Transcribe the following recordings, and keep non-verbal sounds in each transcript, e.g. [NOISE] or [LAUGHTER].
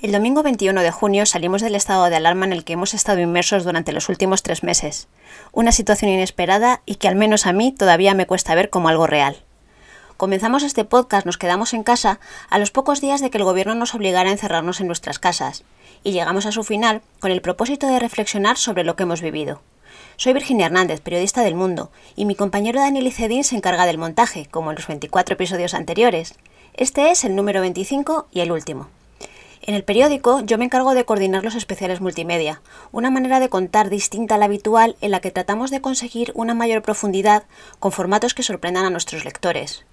El domingo 21 de junio salimos del estado de alarma en el que hemos estado inmersos durante los últimos tres meses. Una situación inesperada y que al menos a mí todavía me cuesta ver como algo real. Comenzamos este podcast, nos quedamos en casa a los pocos días de que el gobierno nos obligara a encerrarnos en nuestras casas, y llegamos a su final con el propósito de reflexionar sobre lo que hemos vivido. Soy Virginia Hernández, periodista del Mundo, y mi compañero Daniel Icedín se encarga del montaje, como en los 24 episodios anteriores. Este es el número 25 y el último. En el periódico yo me encargo de coordinar los especiales multimedia, una manera de contar distinta a la habitual en la que tratamos de conseguir una mayor profundidad con formatos que sorprendan a nuestros lectores.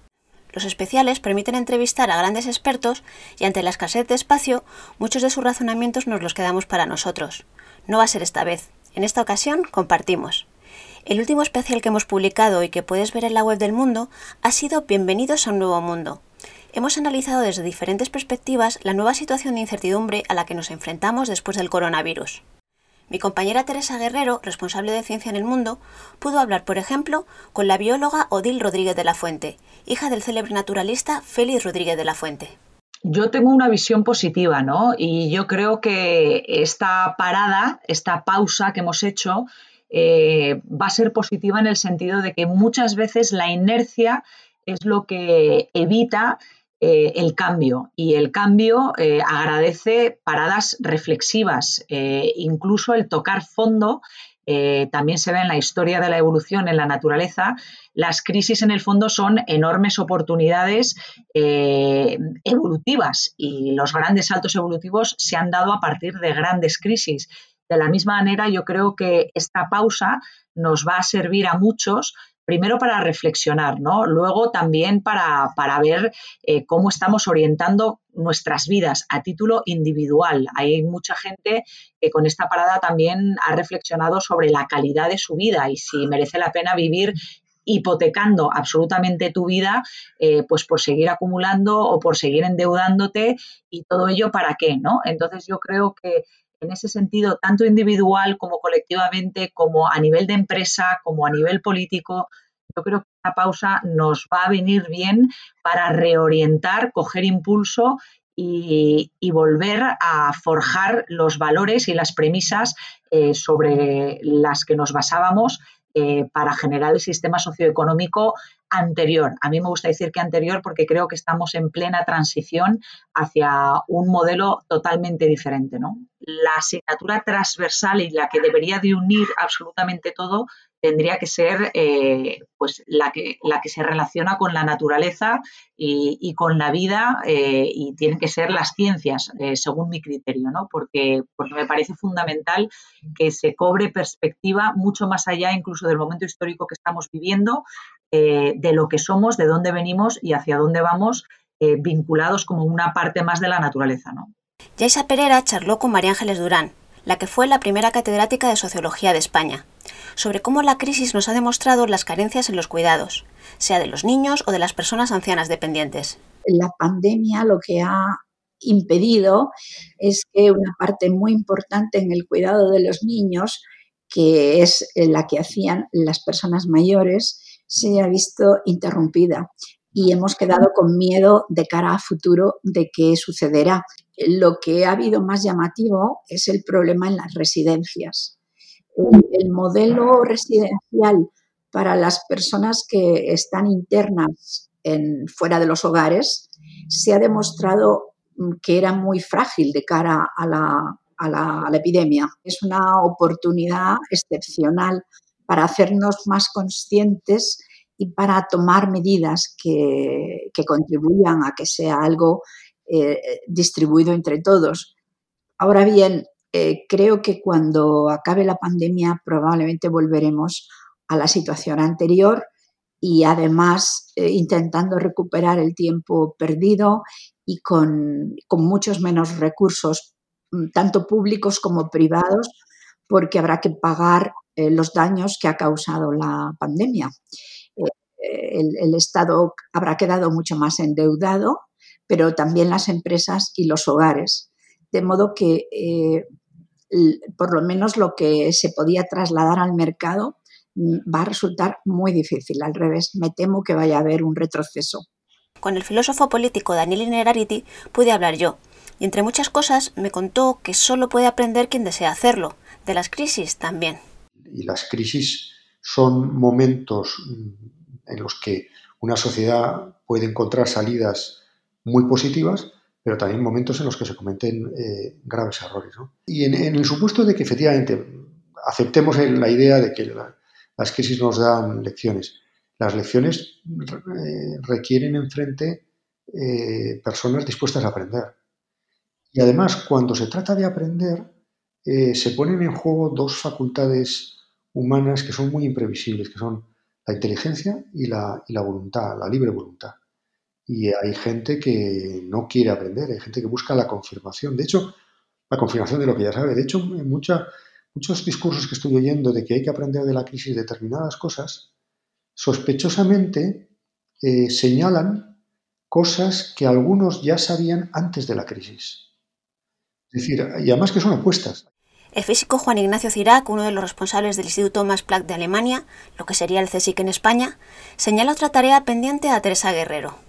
Los especiales permiten entrevistar a grandes expertos y ante la escasez de espacio, muchos de sus razonamientos nos los quedamos para nosotros. No va a ser esta vez. En esta ocasión compartimos. El último especial que hemos publicado y que puedes ver en la web del mundo ha sido Bienvenidos a un nuevo mundo, hemos analizado desde diferentes perspectivas la nueva situación de incertidumbre a la que nos enfrentamos después del coronavirus. Mi compañera Teresa Guerrero, responsable de Ciencia en el Mundo, pudo hablar, por ejemplo, con la bióloga Odil Rodríguez de la Fuente, hija del célebre naturalista Félix Rodríguez de la Fuente. Yo tengo una visión positiva, ¿no? Y yo creo que esta parada, esta pausa que hemos hecho, eh, va a ser positiva en el sentido de que muchas veces la inercia es lo que evita eh, el cambio y el cambio eh, agradece paradas reflexivas, eh, incluso el tocar fondo. también se ve en la historia de la evolución en la naturaleza, las crisis en el fondo son enormes oportunidades evolutivas y los grandes saltos evolutivos se han dado a partir de grandes crisis. De la misma manera, yo creo que esta pausa nos va a servir a muchos primero para reflexionar, ¿no? Luego también para, ver eh, cómo estamos orientando nuestras vidas a título individual. Hay mucha gente que con esta parada también ha reflexionado sobre la calidad de su vida y si merece la pena vivir hipotecando absolutamente tu vida, eh, pues por seguir acumulando o por seguir endeudándote y todo ello para qué, ¿no? Entonces yo creo que en ese sentido, tanto individual como colectivamente, como a nivel de empresa, como a nivel político, yo creo que esta pausa nos va a venir bien para reorientar, coger impulso y, volver a forjar los valores y las premisas eh, sobre las que nos basábamos eh, para generar el sistema socioeconómico anterior. A mí me gusta decir que anterior porque creo que estamos en plena transición hacia un modelo totalmente diferente. ¿no? La asignatura transversal y la que debería de unir absolutamente todo tendría que ser eh, pues la que, la que se relaciona con la naturaleza y, con la vida eh, y tienen que ser las ciencias, eh, según mi criterio, ¿no? porque, porque me parece fundamental que se cobre perspectiva mucho más allá incluso del momento histórico que estamos viviendo, de lo que somos, de dónde venimos y hacia dónde vamos, vinculados como una parte más de la naturaleza. ¿no? Yaisa Pereira charló con María Ángeles Durán, la que fue la primera catedrática de Sociología de España sobre cómo la crisis nos ha demostrado las carencias en los cuidados, sea de los niños o de las personas ancianas dependientes. La pandemia lo que ha impedido es que una parte muy importante en el cuidado de los niños, que es la que hacían las personas mayores, se haya visto interrumpida y hemos quedado con miedo de cara a futuro de qué sucederá. Lo que ha habido más llamativo es el problema en las residencias el, modelo residencial para las personas que están internas en, fuera de los hogares se ha demostrado mm, que era muy frágil de cara a la, a la, epidemia. Es una oportunidad excepcional para hacernos más conscientes y para tomar medidas que, que contribuyan a que sea algo eh, distribuido entre todos. Ahora bien, eh, creo que cuando acabe la pandemia probablemente volveremos a la situación anterior y además eh, intentando recuperar el tiempo perdido y con, muchos menos recursos, mm, tanto públicos como privados, porque habrá que pagar eh, los daños que ha causado la pandemia. el, Estado habrá quedado mucho más endeudado, pero también las empresas y los hogares. De modo que por lo menos lo que se podía trasladar al mercado mm, va a resultar muy difícil. Al revés, me temo que vaya a haber un retroceso. Con el filósofo político Daniel Inerarity pude hablar yo. Y entre muchas cosas me contó que solo puede aprender quien desea hacerlo, de las crisis también. Y las crisis son momentos en los que una sociedad puede encontrar salidas muy positivas, pero también momentos en los que se cometen eh, graves errores. Y en, el supuesto de que efectivamente aceptemos la idea de que las crisis nos dan lecciones, las lecciones eh, requieren enfrente eh, personas dispuestas a aprender. Y además, cuando se trata de aprender, eh, se ponen en juego dos facultades humanas que son muy imprevisibles, que son la inteligencia y la, y la voluntad, la libre voluntad. Y hay gente que no quiere aprender, hay gente que busca la confirmación. De hecho, la confirmación de lo que ya sabe. De hecho, muchos discursos que estoy oyendo de que hay que aprender de la crisis determinadas cosas, sospechosamente eh, señalan cosas que algunos ya sabían antes de la crisis. Es decir, y además que son apuestas. El físico Juan Ignacio Cirac, uno de los responsables del Instituto Max Planck de Alemania, lo que sería el CSIC en España, señala otra tarea pendiente a Teresa Guerrero.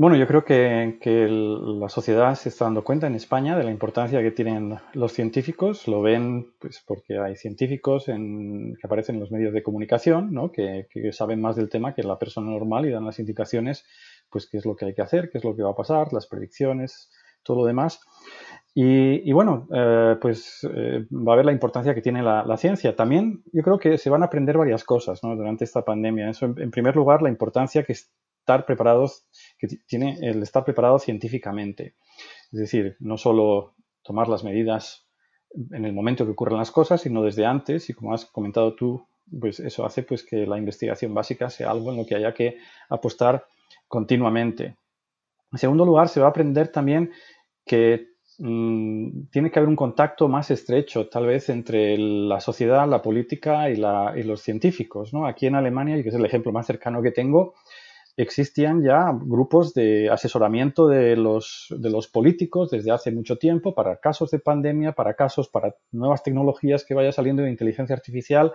Bueno, yo creo que, la sociedad se está dando cuenta en España de la importancia que tienen los científicos. Lo ven pues, porque hay científicos que aparecen en los medios de comunicación, ¿no? que, saben más del tema que la persona normal y dan las indicaciones, pues qué es lo que hay que hacer, qué es lo que va a pasar, las predicciones, todo lo demás. Y, bueno, eh, pues eh, va a ver la importancia que tiene la, ciencia. También yo creo que se van a aprender varias cosas durante esta pandemia. En primer lugar, la importancia que estar preparados que tiene el estar preparado científicamente. Es decir, no solo tomar las medidas en el momento que ocurren las cosas, sino desde antes, y como has comentado tú, pues eso hace pues que la investigación básica sea algo en lo que haya que apostar continuamente. En segundo lugar, se va a aprender también que mm, tiene que haber un contacto más estrecho, tal vez, entre la sociedad, la política y, y los científicos. ¿no? Aquí en Alemania, y que es el ejemplo más cercano que tengo, existían ya grupos de asesoramiento de los, de los políticos desde hace mucho tiempo para casos de pandemia, para casos, para nuevas tecnologías que vaya saliendo de inteligencia artificial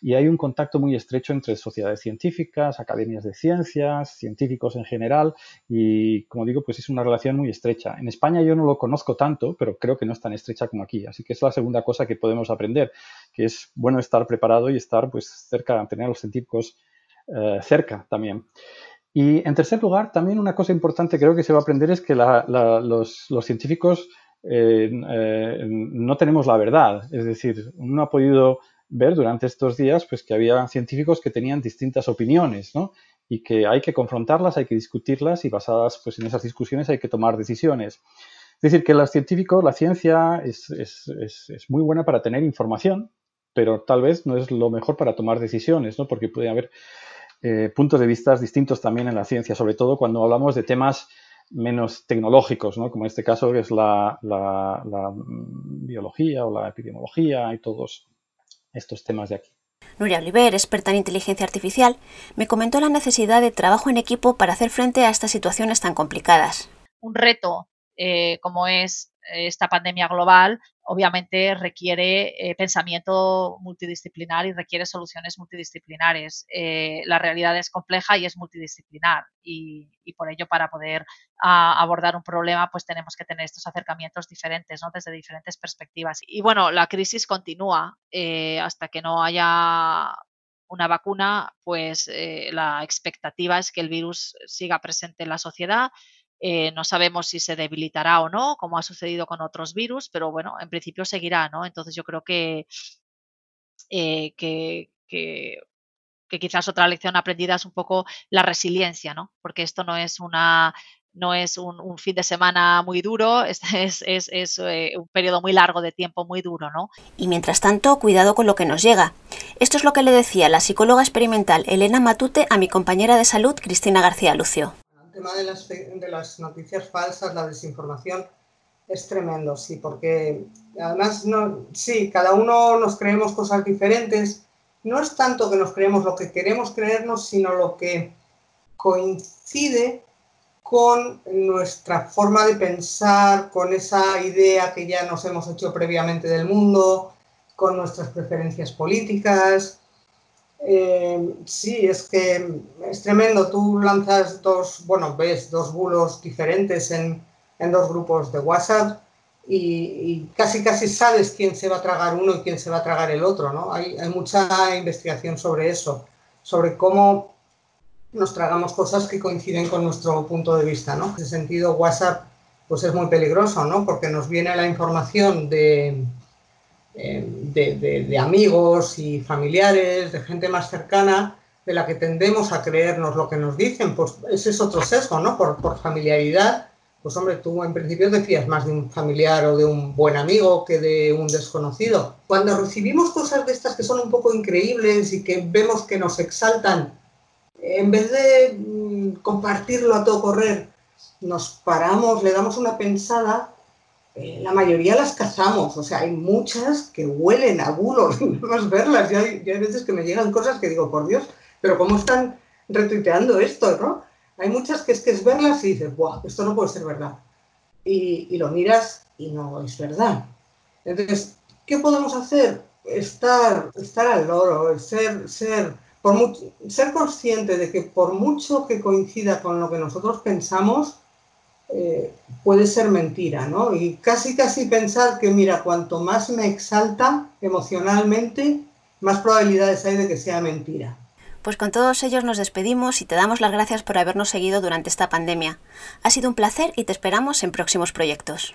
y hay un contacto muy estrecho entre sociedades científicas, academias de ciencias, científicos en general y, como digo, pues es una relación muy estrecha. En España yo no lo conozco tanto, pero creo que no es tan estrecha como aquí. Así que es la segunda cosa que podemos aprender, que es bueno estar preparado y estar pues cerca, tener a los científicos eh, cerca también. Y en tercer lugar, también una cosa importante creo que se va a aprender es que los, científicos eh, eh, no tenemos la verdad. Es decir, uno ha podido ver durante estos días pues, que había científicos que tenían distintas opiniones ¿no? y que hay que confrontarlas, hay que discutirlas y basadas pues, en esas discusiones hay que tomar decisiones. Es decir, que los científicos, la ciencia es, es muy buena para tener información, pero tal vez no es lo mejor para tomar decisiones, ¿no? porque puede haber eh, puntos de vista distintos también en la ciencia, sobre todo cuando hablamos de temas menos tecnológicos, ¿no? como en este caso que es la, mm, biología o la epidemiología y todos estos temas de aquí. Nuria Oliver, experta en inteligencia artificial, me comentó la necesidad de trabajo en equipo para hacer frente a estas situaciones tan complicadas. Un reto eh, como es esta pandemia global, obviamente requiere eh, pensamiento multidisciplinar y requiere soluciones multidisciplinares. Eh, la realidad es compleja y es multidisciplinar y, por ello para poder abordar un problema pues tenemos que tener estos acercamientos diferentes, ¿no? desde diferentes perspectivas. Y bueno, la crisis continúa eh, hasta que no haya una vacuna, pues la expectativa es que el virus siga presente en la sociedad eh, no sabemos si se debilitará o no, como ha sucedido con otros virus, pero bueno, en principio seguirá, ¿no? Entonces yo creo que, eh, que, que, quizás otra lección aprendida es un poco la resiliencia, ¿no? Porque esto no es una no es un, fin de semana muy duro, [LAUGHS] es, es, es, eh, un periodo muy largo de tiempo muy duro, ¿no? Y mientras tanto, cuidado con lo que nos llega. Esto es lo que le decía la psicóloga experimental Elena Matute a mi compañera de salud, Cristina García Lucio tema de las, noticias falsas, la desinformación, es tremendo, sí, porque además, sí, cada uno nos creemos cosas diferentes. No es tanto que nos creemos lo que queremos creernos, sino lo que coincide con nuestra forma de pensar, con esa idea que ya nos hemos hecho previamente del mundo, con nuestras preferencias políticas, eh, sí, es que es tremendo. Tú lanzas dos, bueno, ves dos bulos diferentes en, dos grupos de WhatsApp y, casi casi sabes quién se va a tragar uno y quién se va a tragar el otro, ¿no? Hay, hay mucha investigación sobre eso, sobre cómo nos tragamos cosas que coinciden con nuestro punto de vista, ¿no? En ese sentido, WhatsApp pues es muy peligroso, ¿no? Porque nos viene la información de, de, amigos y familiares, de gente más cercana, de la que tendemos a creernos lo que nos dicen, pues ese es otro sesgo, ¿no? Por, por familiaridad, pues hombre, tú en principio decías más de un familiar o de un buen amigo que de un desconocido. Cuando recibimos cosas de estas que son un poco increíbles y que vemos que nos exaltan, en vez de mm, compartirlo a todo correr, nos paramos, le damos una pensada, eh, la mayoría las cazamos, o sea, hay muchas que huelen a bulos, [LAUGHS] más verlas, y hay, hay, veces que me llegan cosas que digo, por Dios, pero ¿cómo están retuiteando esto, no? Hay muchas que es que es verlas y dices, ¡buah! Esto no puede ser verdad. Y, y lo miras y no es verdad. Entonces, ¿qué podemos hacer? Estar, estar al loro, ser, ser por ser consciente de que por mucho que coincida con lo que nosotros pensamos, eh, puede ser mentira, ¿no? Y casi, casi pensar que, mira, cuanto más me exalta emocionalmente, más probabilidades hay de que sea mentira. Pues con todos ellos nos despedimos y te damos las gracias por habernos seguido durante esta pandemia. Ha sido un placer y te esperamos en próximos proyectos.